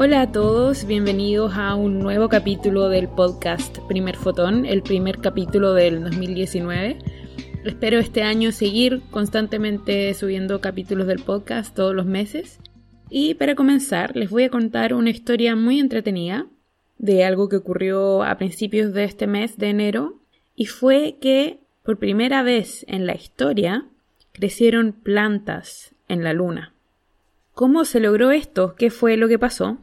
Hola a todos, bienvenidos a un nuevo capítulo del podcast Primer Fotón, el primer capítulo del 2019. Espero este año seguir constantemente subiendo capítulos del podcast todos los meses. Y para comenzar, les voy a contar una historia muy entretenida de algo que ocurrió a principios de este mes de enero y fue que por primera vez en la historia crecieron plantas en la luna. ¿Cómo se logró esto? ¿Qué fue lo que pasó?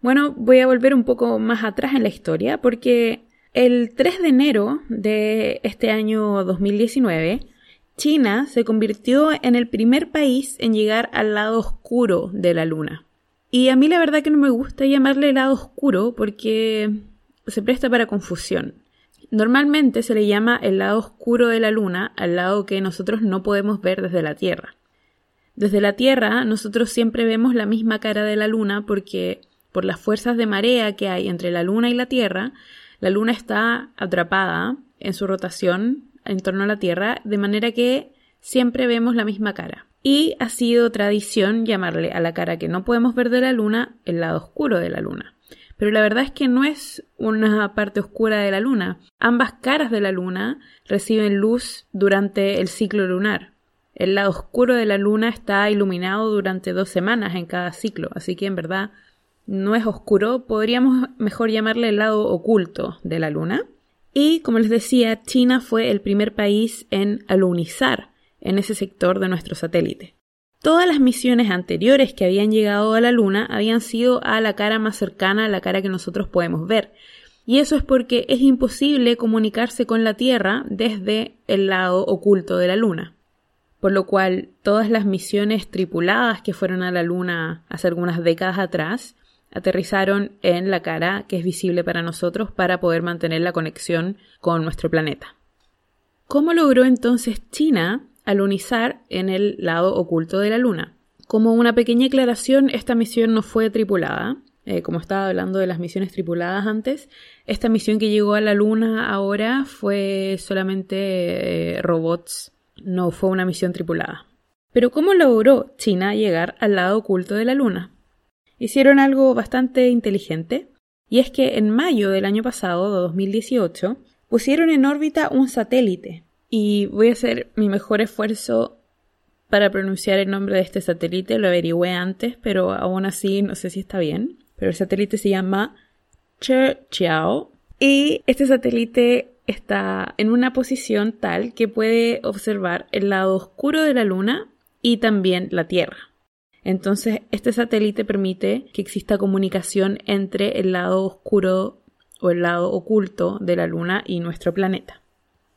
Bueno, voy a volver un poco más atrás en la historia porque el 3 de enero de este año 2019, China se convirtió en el primer país en llegar al lado oscuro de la Luna. Y a mí la verdad que no me gusta llamarle lado oscuro porque se presta para confusión. Normalmente se le llama el lado oscuro de la Luna al lado que nosotros no podemos ver desde la Tierra. Desde la Tierra nosotros siempre vemos la misma cara de la Luna porque por las fuerzas de marea que hay entre la Luna y la Tierra, la Luna está atrapada en su rotación en torno a la Tierra, de manera que siempre vemos la misma cara. Y ha sido tradición llamarle a la cara que no podemos ver de la Luna el lado oscuro de la Luna. Pero la verdad es que no es una parte oscura de la Luna. Ambas caras de la Luna reciben luz durante el ciclo lunar. El lado oscuro de la Luna está iluminado durante dos semanas en cada ciclo, así que en verdad no es oscuro, podríamos mejor llamarle el lado oculto de la Luna. Y como les decía, China fue el primer país en alunizar en ese sector de nuestro satélite. Todas las misiones anteriores que habían llegado a la Luna habían sido a la cara más cercana a la cara que nosotros podemos ver. Y eso es porque es imposible comunicarse con la Tierra desde el lado oculto de la Luna. Por lo cual, todas las misiones tripuladas que fueron a la Luna hace algunas décadas atrás aterrizaron en la cara que es visible para nosotros para poder mantener la conexión con nuestro planeta. ¿Cómo logró entonces China alunizar en el lado oculto de la Luna? Como una pequeña aclaración, esta misión no fue tripulada. Eh, como estaba hablando de las misiones tripuladas antes, esta misión que llegó a la Luna ahora fue solamente eh, robots, no fue una misión tripulada. Pero ¿cómo logró China llegar al lado oculto de la Luna? Hicieron algo bastante inteligente, y es que en mayo del año pasado, de 2018, pusieron en órbita un satélite. Y voy a hacer mi mejor esfuerzo para pronunciar el nombre de este satélite, lo averigüé antes, pero aún así no sé si está bien. Pero el satélite se llama Chiao y este satélite está en una posición tal que puede observar el lado oscuro de la Luna y también la Tierra. Entonces, este satélite permite que exista comunicación entre el lado oscuro o el lado oculto de la Luna y nuestro planeta.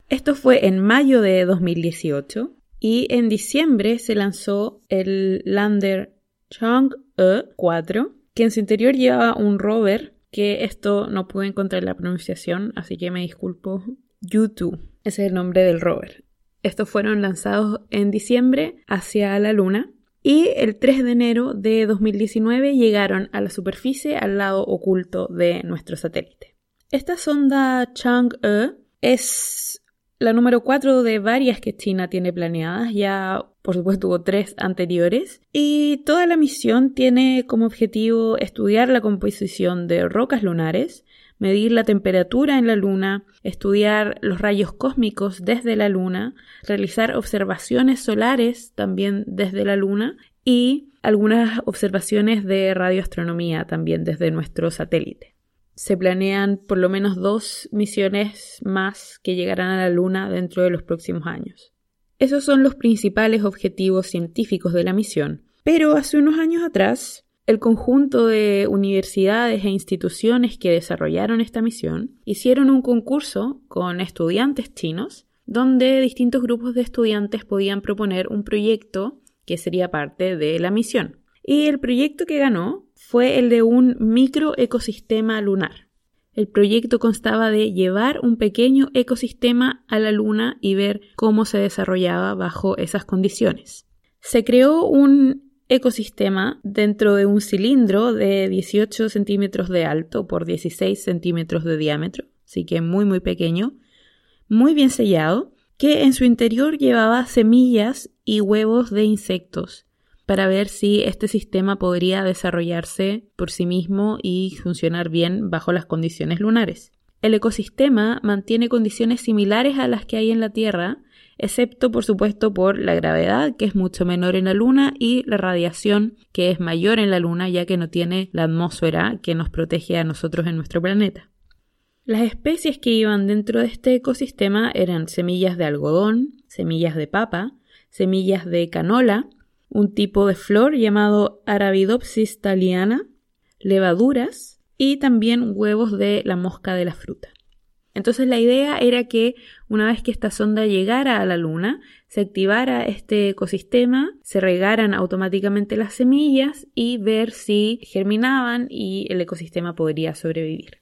Esto fue en mayo de 2018 y en diciembre se lanzó el lander Chang'e 4, que en su interior llevaba un rover, que esto no pude encontrar la pronunciación, así que me disculpo. Yutu, ese es el nombre del rover. Estos fueron lanzados en diciembre hacia la Luna y el 3 de enero de 2019 llegaron a la superficie al lado oculto de nuestro satélite. Esta sonda Chang'e es la número 4 de varias que China tiene planeadas, ya por supuesto hubo tres anteriores, y toda la misión tiene como objetivo estudiar la composición de rocas lunares, medir la temperatura en la Luna, estudiar los rayos cósmicos desde la Luna, realizar observaciones solares también desde la Luna y algunas observaciones de radioastronomía también desde nuestro satélite. Se planean por lo menos dos misiones más que llegarán a la Luna dentro de los próximos años. Esos son los principales objetivos científicos de la misión. Pero hace unos años atrás, el conjunto de universidades e instituciones que desarrollaron esta misión hicieron un concurso con estudiantes chinos donde distintos grupos de estudiantes podían proponer un proyecto que sería parte de la misión. Y el proyecto que ganó fue el de un microecosistema lunar. El proyecto constaba de llevar un pequeño ecosistema a la Luna y ver cómo se desarrollaba bajo esas condiciones. Se creó un ecosistema dentro de un cilindro de 18 centímetros de alto por 16 centímetros de diámetro, así que muy muy pequeño, muy bien sellado, que en su interior llevaba semillas y huevos de insectos. para ver si este sistema podría desarrollarse por sí mismo y funcionar bien bajo las condiciones lunares. El ecosistema mantiene condiciones similares a las que hay en la Tierra, excepto por supuesto por la gravedad, que es mucho menor en la Luna, y la radiación, que es mayor en la Luna, ya que no tiene la atmósfera que nos protege a nosotros en nuestro planeta. Las especies que iban dentro de este ecosistema eran semillas de algodón, semillas de papa, semillas de canola, un tipo de flor llamado Arabidopsis thaliana, levaduras y también huevos de la mosca de la fruta. Entonces la idea era que una vez que esta sonda llegara a la Luna, se activara este ecosistema, se regaran automáticamente las semillas y ver si germinaban y el ecosistema podría sobrevivir.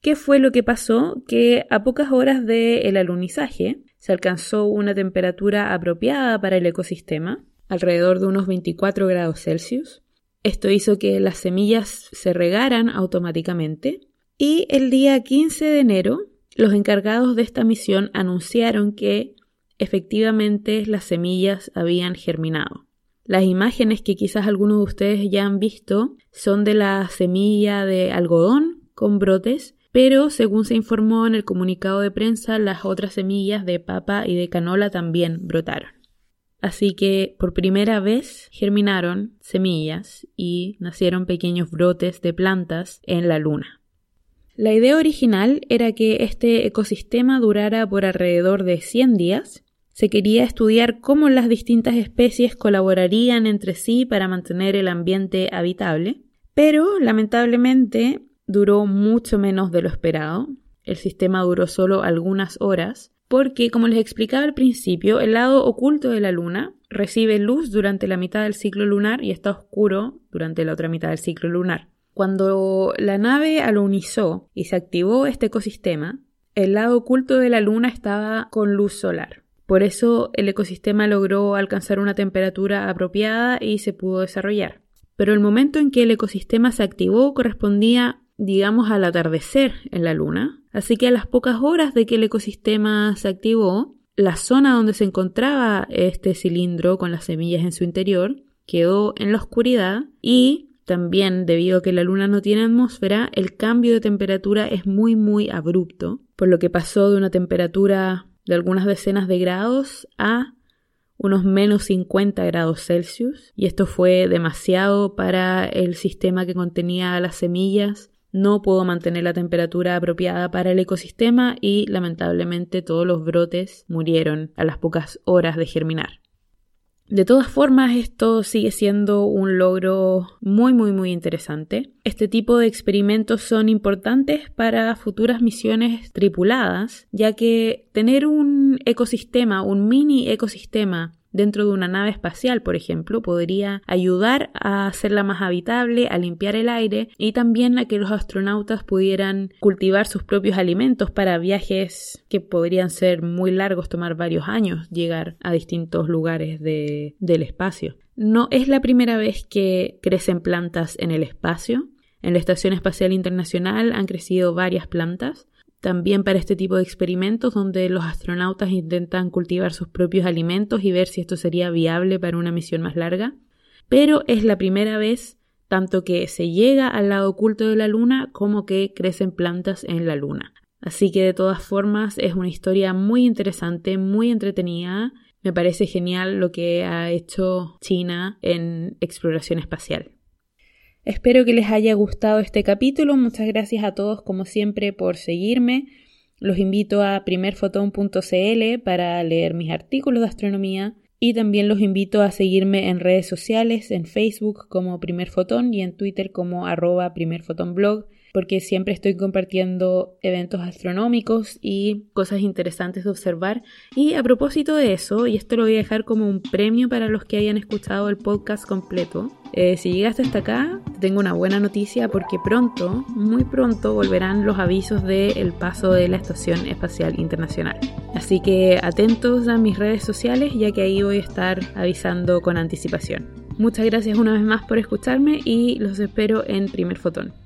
¿Qué fue lo que pasó? Que a pocas horas del alunizaje se alcanzó una temperatura apropiada para el ecosistema, alrededor de unos 24 grados Celsius. Esto hizo que las semillas se regaran automáticamente y el día 15 de enero los encargados de esta misión anunciaron que efectivamente las semillas habían germinado. Las imágenes que quizás algunos de ustedes ya han visto son de la semilla de algodón con brotes, pero según se informó en el comunicado de prensa, las otras semillas de papa y de canola también brotaron. Así que por primera vez germinaron semillas y nacieron pequeños brotes de plantas en la luna. La idea original era que este ecosistema durara por alrededor de 100 días. Se quería estudiar cómo las distintas especies colaborarían entre sí para mantener el ambiente habitable, pero lamentablemente duró mucho menos de lo esperado. El sistema duró solo algunas horas porque, como les explicaba al principio, el lado oculto de la Luna recibe luz durante la mitad del ciclo lunar y está oscuro durante la otra mitad del ciclo lunar. Cuando la nave alunizó y se activó este ecosistema, el lado oculto de la Luna estaba con luz solar. Por eso el ecosistema logró alcanzar una temperatura apropiada y se pudo desarrollar. Pero el momento en que el ecosistema se activó correspondía digamos, al atardecer en la Luna. Así que a las pocas horas de que el ecosistema se activó, la zona donde se encontraba este cilindro con las semillas en su interior quedó en la oscuridad y también debido a que la Luna no tiene atmósfera, el cambio de temperatura es muy muy abrupto, por lo que pasó de una temperatura de algunas decenas de grados a unos menos 50 grados Celsius y esto fue demasiado para el sistema que contenía las semillas no pudo mantener la temperatura apropiada para el ecosistema y lamentablemente todos los brotes murieron a las pocas horas de germinar. De todas formas, esto sigue siendo un logro muy, muy, muy interesante. Este tipo de experimentos son importantes para futuras misiones tripuladas, ya que tener un ecosistema, un mini ecosistema dentro de una nave espacial, por ejemplo, podría ayudar a hacerla más habitable, a limpiar el aire y también a que los astronautas pudieran cultivar sus propios alimentos para viajes que podrían ser muy largos, tomar varios años llegar a distintos lugares del espacio. No es la primera vez que crecen plantas en el espacio. En la Estación Espacial Internacional han crecido varias plantas también para este tipo de experimentos donde los astronautas intentan cultivar sus propios alimentos y ver si esto sería viable para una misión más larga. Pero es la primera vez tanto que se llega al lado oculto de la Luna como que crecen plantas en la Luna. Así que de todas formas es una historia muy interesante, muy entretenida. Me parece genial lo que ha hecho China en exploración espacial. Espero que les haya gustado este capítulo. Muchas gracias a todos como siempre por seguirme. Los invito a primerfoton.cl para leer mis artículos de astronomía y también los invito a seguirme en redes sociales, en Facebook como Primer Fotón y en Twitter como arroba primerfotonblog porque siempre estoy compartiendo eventos astronómicos y cosas interesantes de observar. Y a propósito de eso, y esto lo voy a dejar como un premio para los que hayan escuchado el podcast completo, eh, si llegaste hasta acá, tengo una buena noticia porque pronto, muy pronto, volverán los avisos del paso de la Estación Espacial Internacional. Así que atentos a mis redes sociales ya que ahí voy a estar avisando con anticipación. Muchas gracias una vez más por escucharme y los espero en Primer Fotón.